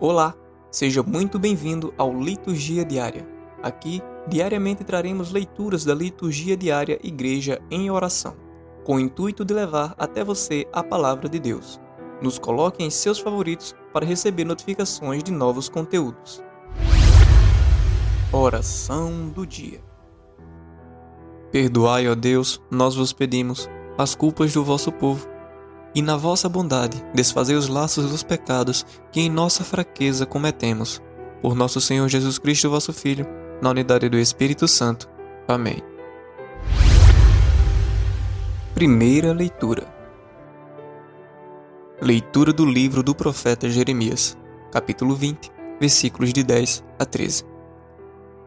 Olá, seja muito bem-vindo ao Liturgia Diária. Aqui, diariamente traremos leituras da Liturgia Diária Igreja em Oração, com o intuito de levar até você a palavra de Deus. Nos coloque em seus favoritos para receber notificações de novos conteúdos. Oração do Dia Perdoai, ó Deus, nós vos pedimos, as culpas do vosso povo e na vossa bondade desfazei os laços dos pecados que em nossa fraqueza cometemos. Por nosso Senhor Jesus Cristo, vosso Filho, na unidade do Espírito Santo. Amém. Primeira leitura. Leitura do livro do profeta Jeremias, capítulo 20, versículos de 10 a 13.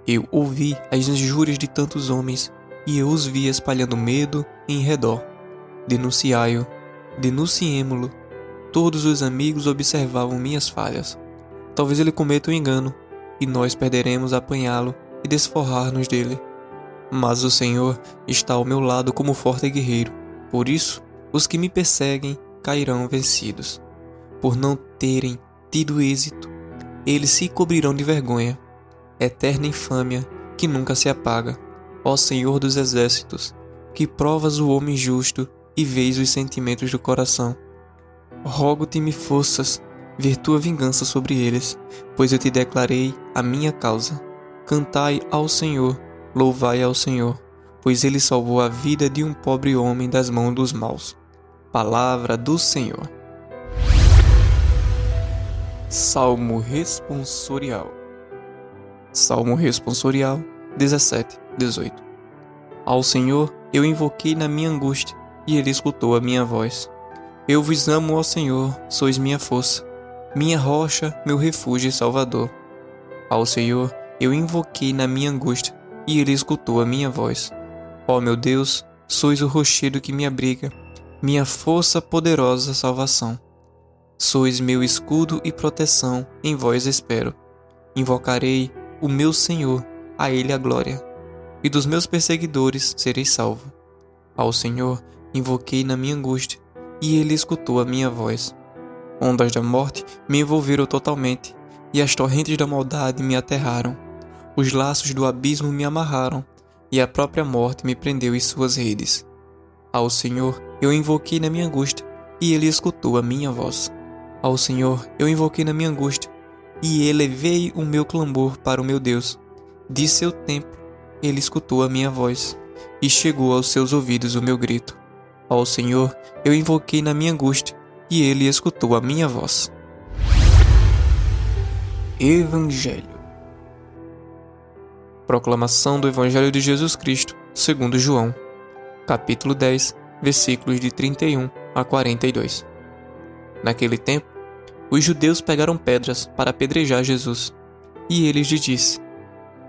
Eu ouvi as injúrias de tantos homens, e eu os vi espalhando medo em redor. Denunciai-o Denunciemo-lo. Todos os amigos observavam minhas falhas. Talvez ele cometa um engano, e nós perderemos apanhá-lo e desforrar-nos dele. Mas o Senhor está ao meu lado como forte guerreiro. Por isso, os que me perseguem cairão vencidos. Por não terem tido êxito, eles se cobrirão de vergonha. Eterna infâmia que nunca se apaga. Ó Senhor dos exércitos, que provas o homem justo e vês os sentimentos do coração. Rogo-te-me forças, ver tua vingança sobre eles, pois eu te declarei a minha causa. Cantai ao Senhor, louvai ao Senhor, pois ele salvou a vida de um pobre homem das mãos dos maus. Palavra do Senhor. Salmo responsorial. Salmo responsorial 17, 18. Ao Senhor eu invoquei na minha angústia e ele escutou a minha voz. Eu vos amo, ó Senhor, sois minha força, minha rocha, meu refúgio e salvador. Ao Senhor eu invoquei na minha angústia, e ele escutou a minha voz. Ó meu Deus, sois o rochedo que me abriga, minha força poderosa salvação. Sois meu escudo e proteção, em vós espero. Invocarei o meu Senhor, a ele a glória, e dos meus perseguidores serei salvo. Ao Senhor invoquei na minha angústia, e ele escutou a minha voz. Ondas da morte me envolveram totalmente, e as torrentes da maldade me aterraram. Os laços do abismo me amarraram, e a própria morte me prendeu em suas redes. Ao Senhor eu invoquei na minha angústia, e ele escutou a minha voz. Ao Senhor eu invoquei na minha angústia, e elevei o meu clamor para o meu Deus. De seu templo ele escutou a minha voz, e chegou aos seus ouvidos o meu grito. Ao Senhor eu invoquei na minha angústia, e ele escutou a minha voz. Evangelho Proclamação do Evangelho de Jesus Cristo, segundo João, capítulo 10, versículos de 31 a 42. Naquele tempo, os judeus pegaram pedras para apedrejar Jesus, e ele lhes disse: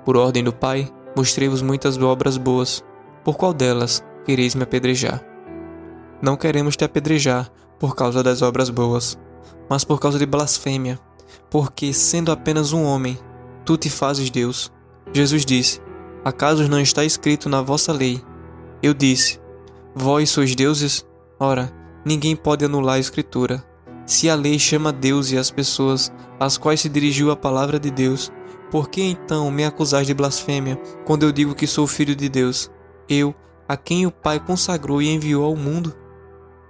Por ordem do Pai, mostrei-vos muitas obras boas, por qual delas quereis me apedrejar? Não queremos te apedrejar por causa das obras boas, mas por causa de blasfêmia, porque, sendo apenas um homem, tu te fazes Deus. Jesus disse: Acaso não está escrito na vossa lei? Eu disse: Vós sois deuses? Ora, ninguém pode anular a Escritura. Se a lei chama Deus e as pessoas às quais se dirigiu a palavra de Deus, por que então me acusais de blasfêmia quando eu digo que sou filho de Deus? Eu, a quem o Pai consagrou e enviou ao mundo?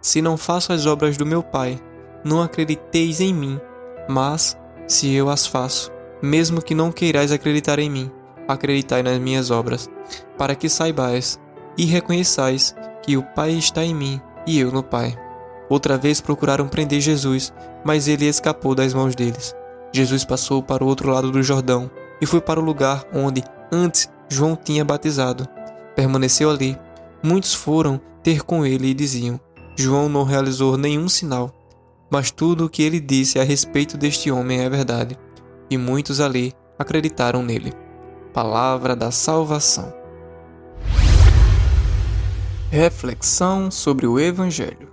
Se não faço as obras do meu Pai, não acrediteis em mim, mas, se eu as faço, mesmo que não queirais acreditar em mim, acreditai nas minhas obras, para que saibais e reconheçais que o Pai está em mim e eu no Pai. Outra vez procuraram prender Jesus, mas ele escapou das mãos deles. Jesus passou para o outro lado do Jordão e foi para o lugar onde antes João tinha batizado. Permaneceu ali. Muitos foram ter com ele e diziam: João não realizou nenhum sinal, mas tudo o que ele disse a respeito deste homem é verdade, e muitos ali acreditaram nele. Palavra da salvação. Reflexão sobre o Evangelho.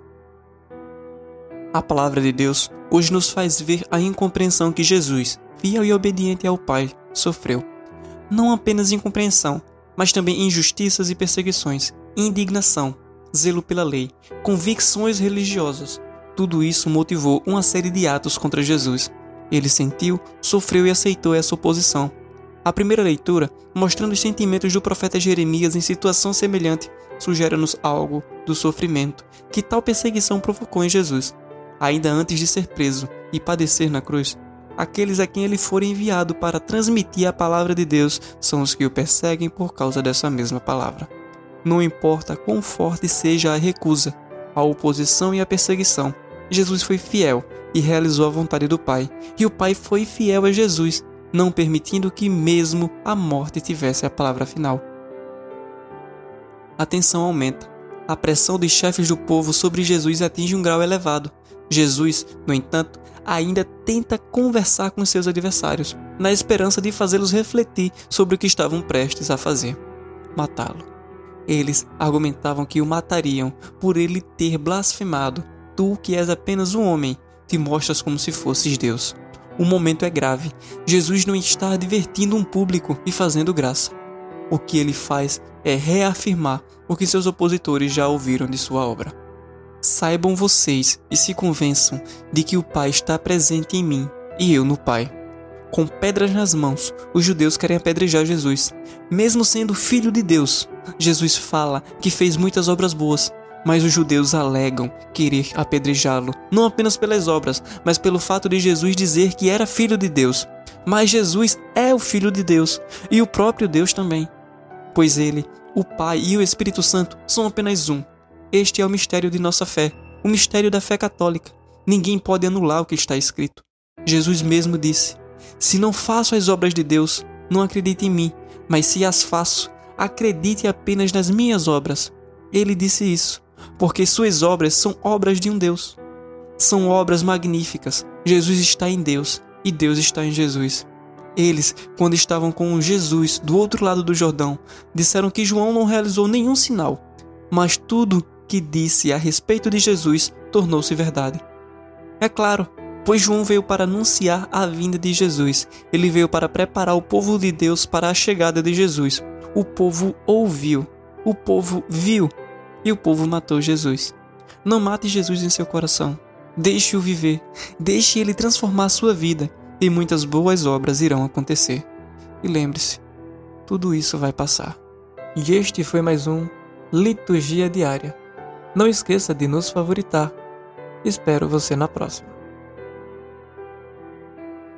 A palavra de Deus hoje nos faz ver a incompreensão que Jesus, fiel e obediente ao Pai, sofreu. Não apenas incompreensão, mas também injustiças e perseguições, indignação, zelo pela lei, convicções religiosas. Tudo isso motivou uma série de atos contra Jesus. Ele sentiu, sofreu e aceitou essa oposição. A primeira leitura, mostrando os sentimentos do profeta Jeremias em situação semelhante, sugere-nos algo do sofrimento que tal perseguição provocou em Jesus. Ainda antes de ser preso e padecer na cruz, aqueles a quem ele for enviado para transmitir a palavra de Deus são os que o perseguem por causa dessa mesma palavra. Não importa quão forte seja a recusa, a oposição e a perseguição, Jesus foi fiel e realizou a vontade do Pai, e o Pai foi fiel a Jesus, não permitindo que mesmo a morte tivesse a palavra final. A tensão aumenta. A pressão dos chefes do povo sobre Jesus atinge um grau elevado. Jesus, no entanto, ainda tenta conversar com seus adversários, na esperança de fazê-los refletir sobre o que estavam prestes a fazer: matá-lo. Eles argumentavam que o matariam por ele ter blasfemado. Tu, que és apenas um homem, te mostras como se fosses Deus. O momento é grave. Jesus não está divertindo um público e fazendo graça. O que ele faz é reafirmar o que seus opositores já ouviram de sua obra. Saibam vocês e se convençam de que o Pai está presente em mim e eu no Pai. Com pedras nas mãos, os judeus querem apedrejar Jesus. Mesmo sendo filho de Deus, Jesus fala que fez muitas obras boas, mas os judeus alegam querer apedrejá-lo, não apenas pelas obras, mas pelo fato de Jesus dizer que era filho de Deus. Mas Jesus é o filho de Deus e o próprio Deus também, pois ele, o Pai e o Espírito Santo são apenas um. Este é o mistério de nossa fé, o mistério da fé católica. Ninguém pode anular o que está escrito. Jesus mesmo disse: Se não faço as obras de Deus, não acredite em mim, mas se as faço, acredite apenas nas minhas obras. Ele disse isso, porque suas obras são obras de um Deus. São obras magníficas. Jesus está em Deus e Deus está em Jesus. Eles, quando estavam com Jesus do outro lado do Jordão, disseram que João não realizou nenhum sinal, mas tudo que disse a respeito de Jesus tornou-se verdade. É claro, pois João veio para anunciar a vinda de Jesus. Ele veio para preparar o povo de Deus para a chegada de Jesus. O povo ouviu, o povo viu e o povo matou Jesus. Não mate Jesus em seu coração. Deixe-o viver. Deixe ele transformar sua vida e muitas boas obras irão acontecer. E lembre-se, tudo isso vai passar. E este foi mais um Liturgia Diária. Não esqueça de nos favoritar. Espero você na próxima.